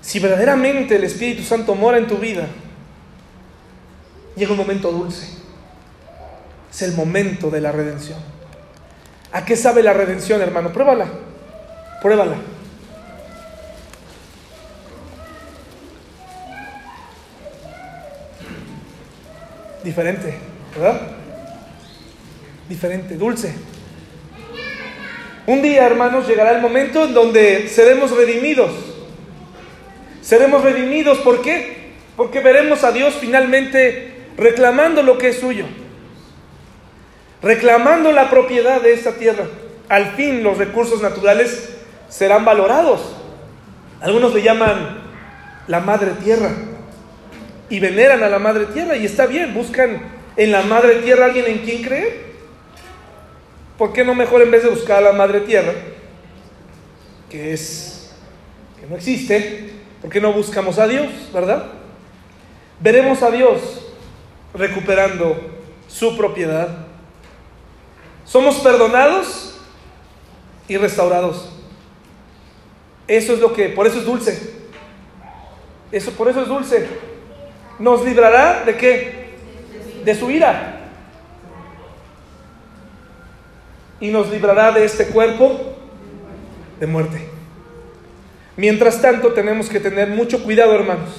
si verdaderamente el Espíritu Santo mora en tu vida, llega un momento dulce. Es el momento de la redención. ¿A qué sabe la redención, hermano? Pruébala. Pruébala. Diferente, ¿verdad? Diferente, dulce. Un día, hermanos, llegará el momento en donde seremos redimidos Seremos redimidos, ¿por qué? Porque veremos a Dios finalmente reclamando lo que es suyo, reclamando la propiedad de esta tierra. Al fin los recursos naturales serán valorados. Algunos le llaman la madre tierra y veneran a la madre tierra y está bien, buscan en la madre tierra alguien en quien creer. ¿Por qué no mejor en vez de buscar a la madre tierra, que es que no existe, ¿Por qué no buscamos a Dios, verdad? Veremos a Dios recuperando su propiedad. Somos perdonados y restaurados. Eso es lo que, por eso es dulce. Eso, por eso es dulce. Nos librará de qué? De su ira. Y nos librará de este cuerpo de muerte. Mientras tanto, tenemos que tener mucho cuidado, hermanos.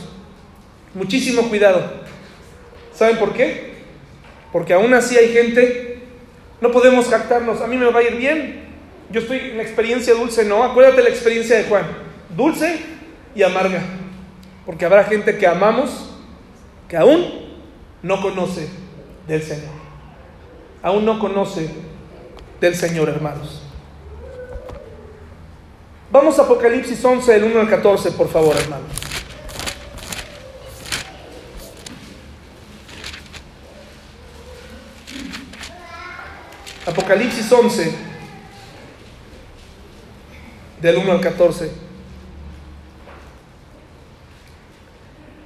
Muchísimo cuidado. ¿Saben por qué? Porque aún así hay gente, no podemos jactarnos, a mí me va a ir bien. Yo estoy en la experiencia dulce, no. Acuérdate la experiencia de Juan. Dulce y amarga. Porque habrá gente que amamos que aún no conoce del Señor. Aún no conoce del Señor, hermanos. Vamos a Apocalipsis 11, del 1 al 14, por favor, hermanos. Apocalipsis 11, del 1 al 14.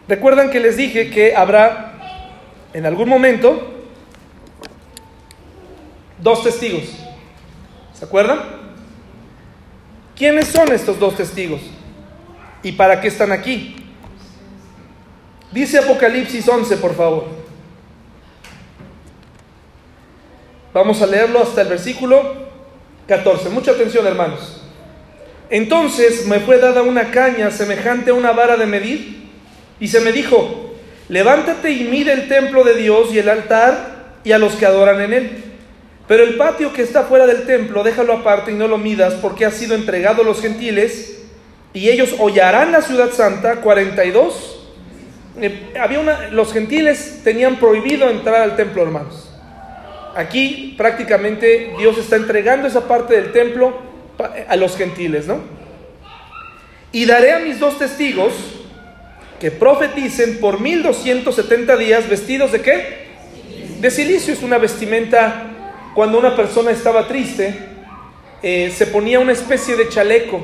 Recuerdan que les dije que habrá en algún momento dos testigos. ¿Se acuerdan? ¿Quiénes son estos dos testigos? ¿Y para qué están aquí? Dice Apocalipsis 11, por favor. Vamos a leerlo hasta el versículo 14. Mucha atención, hermanos. Entonces me fue dada una caña semejante a una vara de medir, y se me dijo, levántate y mide el templo de Dios y el altar y a los que adoran en él pero el patio que está fuera del templo, déjalo aparte y no lo midas, porque ha sido entregado a los gentiles, y ellos hollarán la ciudad santa 42. Eh, había una, los gentiles tenían prohibido entrar al templo, hermanos. Aquí prácticamente Dios está entregando esa parte del templo a los gentiles, ¿no? Y daré a mis dos testigos que profeticen por 1270 días vestidos de qué? De silicio, es una vestimenta cuando una persona estaba triste, eh, se ponía una especie de chaleco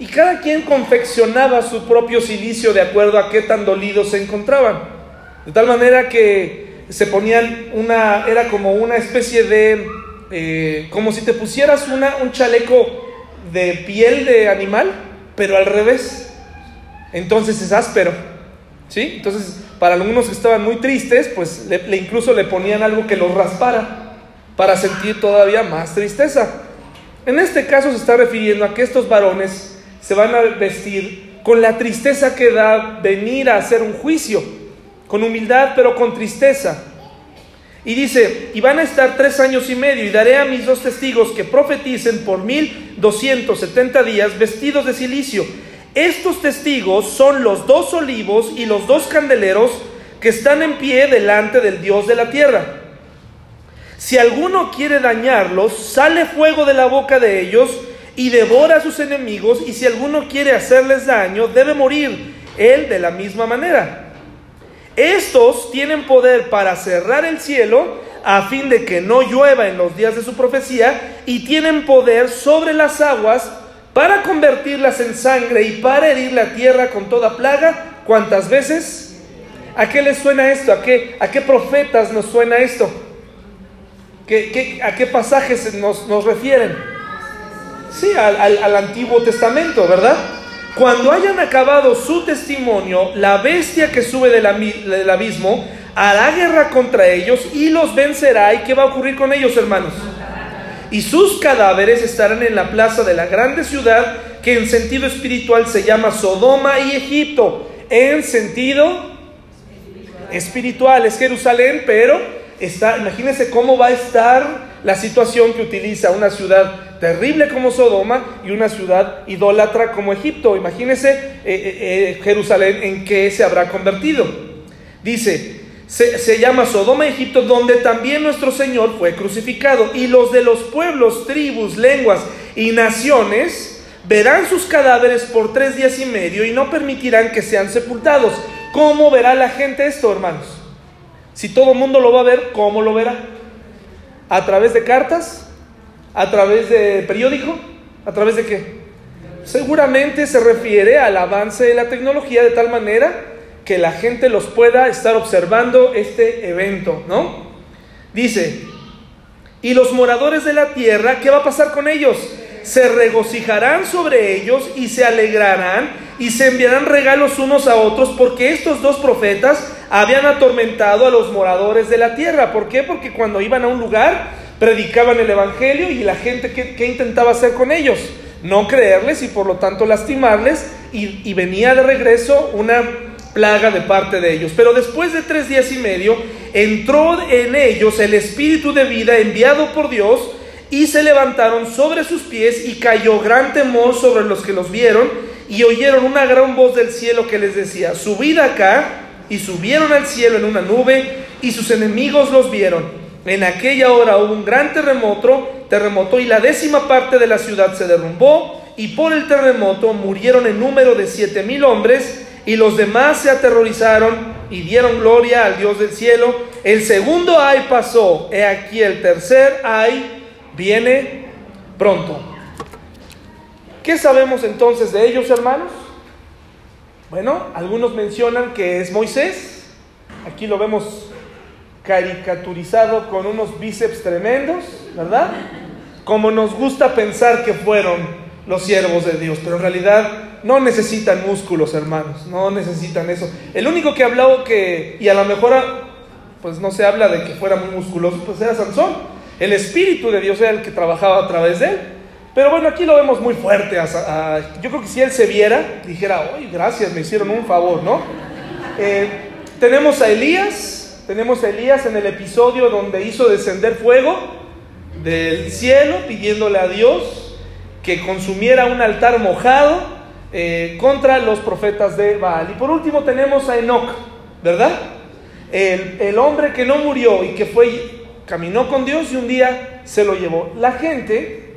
y cada quien confeccionaba su propio silicio de acuerdo a qué tan dolidos se encontraban. De tal manera que se ponían una, era como una especie de, eh, como si te pusieras una, un chaleco de piel de animal, pero al revés. Entonces es áspero. ¿Sí? Entonces, para algunos que estaban muy tristes, pues le, incluso le ponían algo que los raspara para sentir todavía más tristeza. En este caso se está refiriendo a que estos varones se van a vestir con la tristeza que da venir a hacer un juicio, con humildad pero con tristeza. Y dice, y van a estar tres años y medio, y daré a mis dos testigos que profeticen por mil doscientos setenta días vestidos de silicio. Estos testigos son los dos olivos y los dos candeleros que están en pie delante del Dios de la tierra. Si alguno quiere dañarlos, sale fuego de la boca de ellos y devora a sus enemigos, y si alguno quiere hacerles daño, debe morir él de la misma manera. Estos tienen poder para cerrar el cielo a fin de que no llueva en los días de su profecía y tienen poder sobre las aguas para convertirlas en sangre y para herir la tierra con toda plaga. ¿Cuántas veces? ¿A qué les suena esto? ¿A qué, a qué profetas nos suena esto? ¿Qué, a qué pasajes nos, nos refieren? Sí, al, al Antiguo Testamento, ¿verdad? Cuando hayan acabado su testimonio, la bestia que sube del, abismo hará guerra contra ellos y los vencerá. ¿Y qué va a ocurrir con ellos, hermanos? Y sus cadáveres estarán en la plaza de la grande ciudad que en sentido espiritual se llama Sodoma y Egipto. En sentido espiritual es Jerusalén, pero está, imagínense cómo va a estar la situación que utiliza una ciudad terrible como Sodoma y una ciudad idólatra como Egipto. Imagínese eh, eh, eh, Jerusalén en qué se habrá convertido. Dice, se, se, llama Sodoma Egipto, donde también nuestro Señor fue crucificado. Y los de los pueblos, tribus, lenguas y naciones verán sus cadáveres por tres días y medio y no permitirán que sean sepultados. ¿Cómo verá la gente esto, hermanos? Si todo el mundo lo va a ver, ¿cómo lo verá? ¿A través de cartas? ¿A través de periódico? ¿A través de qué? Seguramente se refiere al avance de la tecnología de tal manera que la gente los pueda estar observando este evento, ¿no? Dice, y los moradores de la tierra, ¿qué va a pasar con ellos? Se regocijarán sobre ellos y se alegrarán y se enviarán regalos unos a otros porque estos dos profetas habían atormentado a los moradores de la tierra. ¿Por qué? Porque cuando iban a un lugar predicaban el Evangelio y la gente que, intentaba hacer con ellos, no creerles y por lo tanto lastimarles y, y venía de regreso una plaga de parte de ellos. Pero después de tres días y medio entró en ellos el espíritu de vida enviado por Dios y se levantaron sobre sus pies y cayó gran temor sobre los que los vieron y oyeron una gran voz del cielo que les decía, subid acá y subieron al cielo en una nube y sus enemigos los vieron en aquella hora hubo un gran terremoto, terremoto y la décima parte de la ciudad se derrumbó y por el terremoto murieron en número de siete mil hombres y los demás se aterrorizaron y dieron gloria al Dios del cielo. El segundo ay pasó, he aquí el tercer ay viene pronto. ¿Qué sabemos entonces de ellos, hermanos? Bueno, algunos mencionan que es Moisés, aquí lo vemos caricaturizado con unos bíceps tremendos, ¿verdad? Como nos gusta pensar que fueron los siervos de Dios, pero en realidad no necesitan músculos, hermanos, no necesitan eso. El único que habló que, y a lo mejor, pues no se habla de que fuera muy musculoso, pues era Sansón. El Espíritu de Dios era el que trabajaba a través de él. Pero bueno, aquí lo vemos muy fuerte. yo creo que si él se viera, dijera, oye, gracias, me hicieron un favor, ¿no? Eh, tenemos a Elías, tenemos a Elías en el episodio donde hizo descender fuego del cielo pidiéndole a Dios que consumiera un altar mojado eh, contra los profetas de Baal. Y por último tenemos a Enoch, ¿verdad? El, el hombre que no murió y que fue, caminó con Dios y un día se lo llevó. La gente,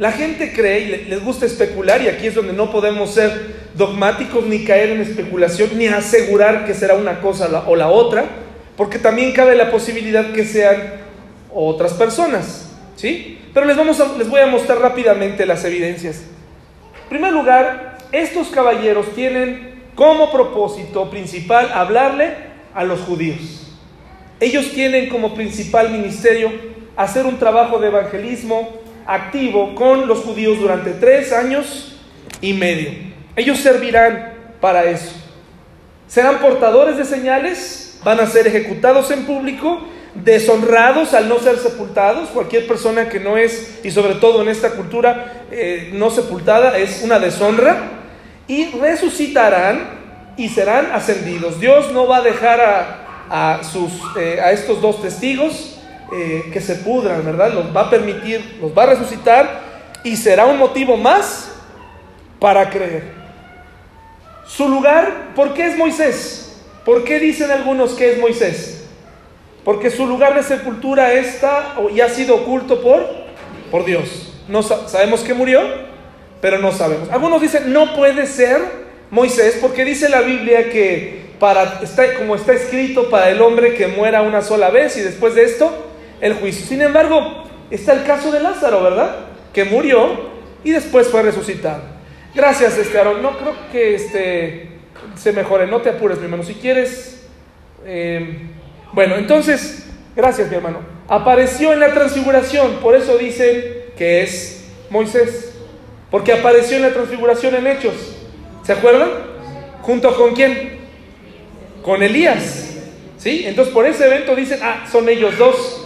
la gente cree y les gusta especular y aquí es donde no podemos ser dogmáticos ni caer en especulación ni asegurar que será una cosa o la otra porque también cabe la posibilidad que sean otras personas, ¿sí? Pero les, les voy a mostrar rápidamente las evidencias. En primer lugar, estos caballeros tienen como propósito principal hablarle a los judíos. Ellos tienen como principal ministerio hacer un trabajo de evangelismo activo con los judíos durante tres años y medio. Ellos servirán para eso. Serán portadores de señales van a ser ejecutados en público, deshonrados al no ser sepultados. Cualquier persona que no es, y sobre todo en esta cultura, eh, no sepultada, es una deshonra. y resucitarán y serán ascendidos. Dios no va a dejar a, sus, eh, a estos dos testigos eh, que se pudran, ¿verdad? Los va a permitir, los va a resucitar y será un motivo más para creer. Su lugar, ¿por qué es Moisés? ¿Por qué dicen algunos que es Moisés? Porque su lugar de sepultura está y ha sido oculto por, por Dios. No sabemos que murió, pero no sabemos. Algunos dicen, no puede ser Moisés, porque dice la Biblia que para, está, como está escrito para el hombre que muera una sola vez y después de esto, el juicio. Sin embargo, está el caso de Lázaro, ¿verdad? Que murió y después fue resucitado. Gracias, este Aaron. No creo que este, se mejore. No te apures, mi hermano. Si quieres... Eh, bueno, entonces, gracias, mi hermano. Apareció en la transfiguración. Por eso dicen que es Moisés. Porque apareció en la transfiguración en Hechos. ¿Se acuerdan? ¿Junto con quién? Con Elías. ¿Sí? Entonces por ese evento dicen, ah, son ellos dos.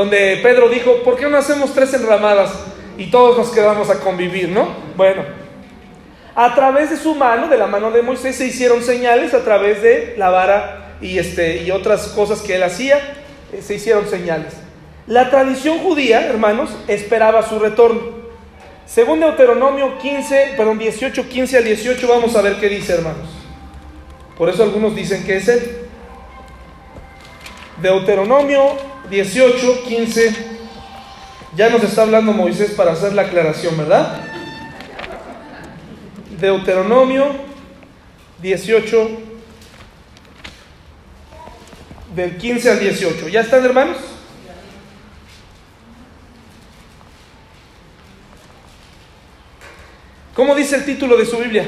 Donde Pedro dijo, ¿por qué no hacemos tres enramadas? Y todos nos quedamos a convivir, ¿no? Bueno, a través de su mano, de la mano de Moisés, se hicieron señales a través de la vara y, este, y otras cosas que él hacía, eh, se hicieron señales. La tradición judía, hermanos, esperaba su retorno. Según Deuteronomio 15, perdón, 18, 15 al 18, vamos a ver qué dice, hermanos. Por eso algunos dicen que es él. Deuteronomio 18, 15. Ya nos está hablando Moisés para hacer la aclaración, ¿verdad? Deuteronomio 18, del 15 al 18. ¿Ya están, hermanos? ¿Cómo dice el título de su Biblia?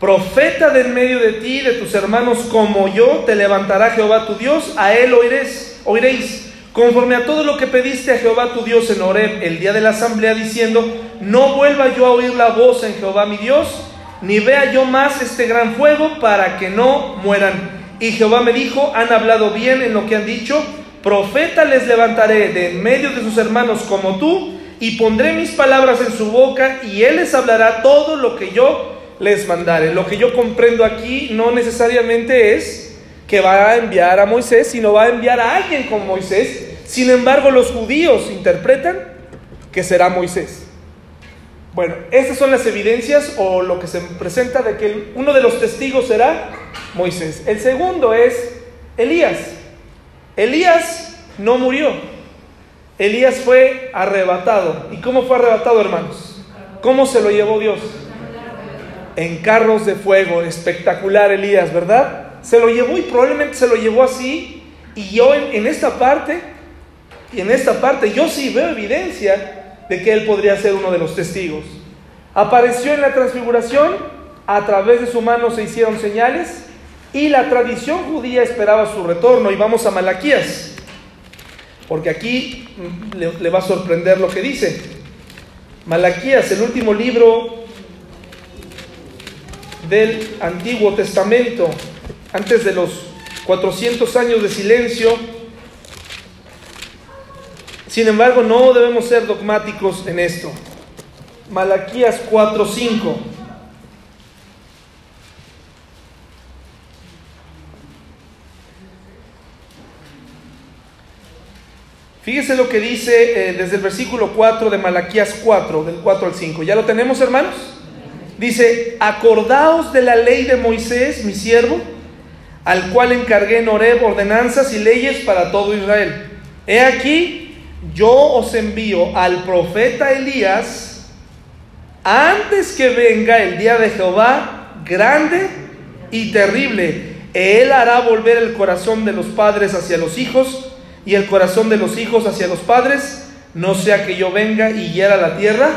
Profeta de en medio de ti, de tus hermanos, como yo, te levantará Jehová tu Dios, a él oiréis, oiréis, conforme a todo lo que pediste a Jehová tu Dios en Horeb el día de la asamblea, diciendo, no vuelva yo a oír la voz en Jehová mi Dios, ni vea yo más este gran fuego, para que no mueran. Y Jehová me dijo, han hablado bien en lo que han dicho, Profeta les levantaré de en medio de sus hermanos como tú, y pondré mis palabras en su boca, y él les hablará todo lo que yo les mandare. Lo que yo comprendo aquí no necesariamente es que va a enviar a Moisés, sino va a enviar a alguien como Moisés. Sin embargo, los judíos interpretan que será Moisés. Bueno, estas son las evidencias o lo que se presenta de que uno de los testigos será Moisés. El segundo es Elías. Elías no murió. Elías fue arrebatado. ¿Y cómo fue arrebatado, hermanos? ¿Cómo se lo llevó Dios? En carros de fuego. Espectacular Elías, ¿verdad? Se lo llevó y probablemente se lo llevó así. Y yo en, esta parte, y en esta parte, yo sí veo evidencia de que él podría ser uno de los testigos. Apareció en la transfiguración, a través de su mano se hicieron señales, y la tradición judía esperaba su retorno. Y vamos a Malaquías, porque aquí mm, le, va a sorprender lo que dice. Malaquías, el último libro del Antiguo Testamento, antes de los 400 años de silencio. Sin embargo, no debemos ser dogmáticos en esto. Malaquías 4:5. Fíjese lo que dice eh, desde el versículo 4 de Malaquías 4, del 4 al 5. ¿Ya lo tenemos, hermanos? Dice, acordaos de la ley de Moisés, mi siervo, al cual encargué en Horeb ordenanzas y leyes para todo Israel. He aquí, yo os envío al profeta Elías antes que venga el día de Jehová grande y terrible. Él hará volver el corazón de los padres hacia los hijos y el corazón de los hijos hacia los padres, no sea que yo venga y hiera la tierra.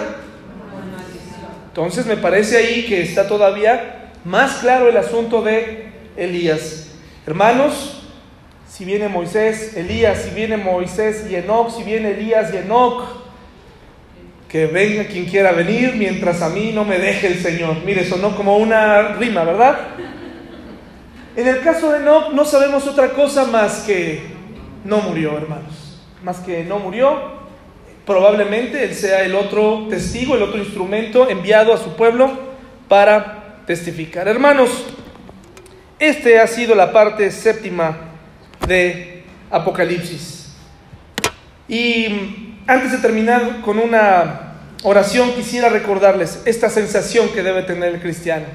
Entonces me parece ahí que está todavía más claro el asunto de Elías. Hermanos, si viene Moisés, Elías, si viene Moisés y Enoch, si viene Elías y Enoch, que venga quien quiera venir mientras a mí no me deje el Señor. Mire, sonó como una rima, ¿verdad? En el caso de Enoch no sabemos otra cosa más que no murió, hermanos. Más que no murió. Probablemente Él sea el otro testigo, el otro instrumento enviado a su pueblo para testificar. Hermanos, este ha sido la parte séptima de Apocalipsis. Y antes de terminar con una oración, quisiera recordarles esta sensación que debe tener el cristiano.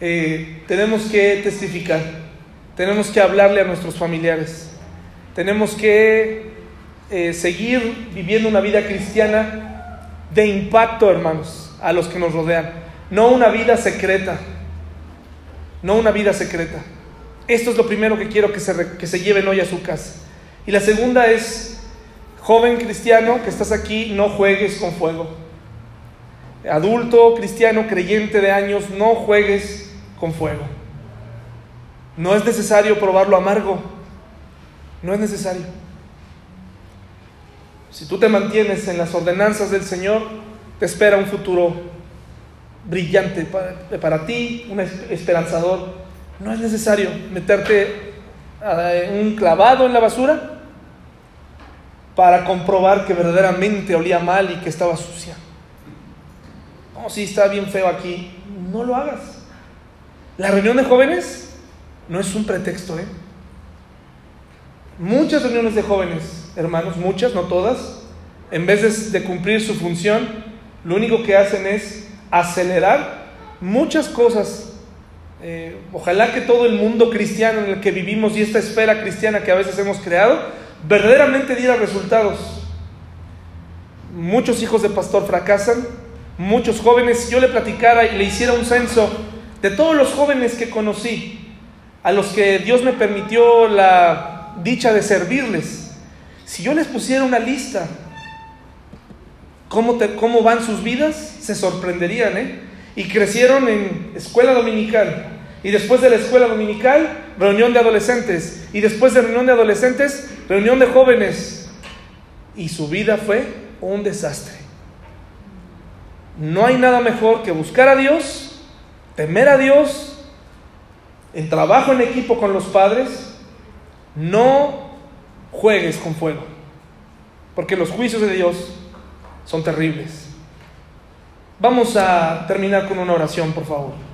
Eh, tenemos que testificar, tenemos que hablarle a nuestros familiares, tenemos que eh, seguir viviendo una vida cristiana de impacto, hermanos, a los que nos rodean, no una vida secreta, no una vida secreta. Esto es lo primero que quiero que se, que se lleven hoy a su casa. Y la segunda es, joven cristiano que estás aquí, no juegues con fuego. Adulto cristiano creyente de años, no juegues con fuego. No es necesario probarlo amargo. No es necesario. Si tú te mantienes en las ordenanzas del Señor, te espera un futuro brillante para, ti, un esperanzador. No es necesario meterte un clavado en la basura para comprobar que verdaderamente olía mal y que estaba sucia. No, si está bien feo aquí, no lo hagas. La reunión de jóvenes no es un pretexto, ¿eh? Muchas reuniones de jóvenes, hermanos, muchas, no todas, en vez de, cumplir su función, lo único que hacen es acelerar muchas cosas. Eh, ojalá que todo el mundo cristiano en el que vivimos y esta esfera cristiana que a veces hemos creado, verdaderamente diera resultados. Muchos hijos de pastor fracasan, muchos jóvenes, si yo le platicara y le hiciera un censo de todos los jóvenes que conocí, a los que Dios me permitió la dicha de servirles, si yo les pusiera una lista cómo, cómo van sus vidas, se sorprenderían, ¿eh? Y crecieron en escuela dominical. Y después de la escuela dominical, reunión de adolescentes. Y después de reunión de adolescentes, reunión de jóvenes. Y su vida fue un desastre. No hay nada mejor que buscar a Dios, temer a Dios, en trabajo en equipo con los padres. No juegues con fuego. Porque los juicios de Dios son terribles. Vamos a terminar con una oración, por favor.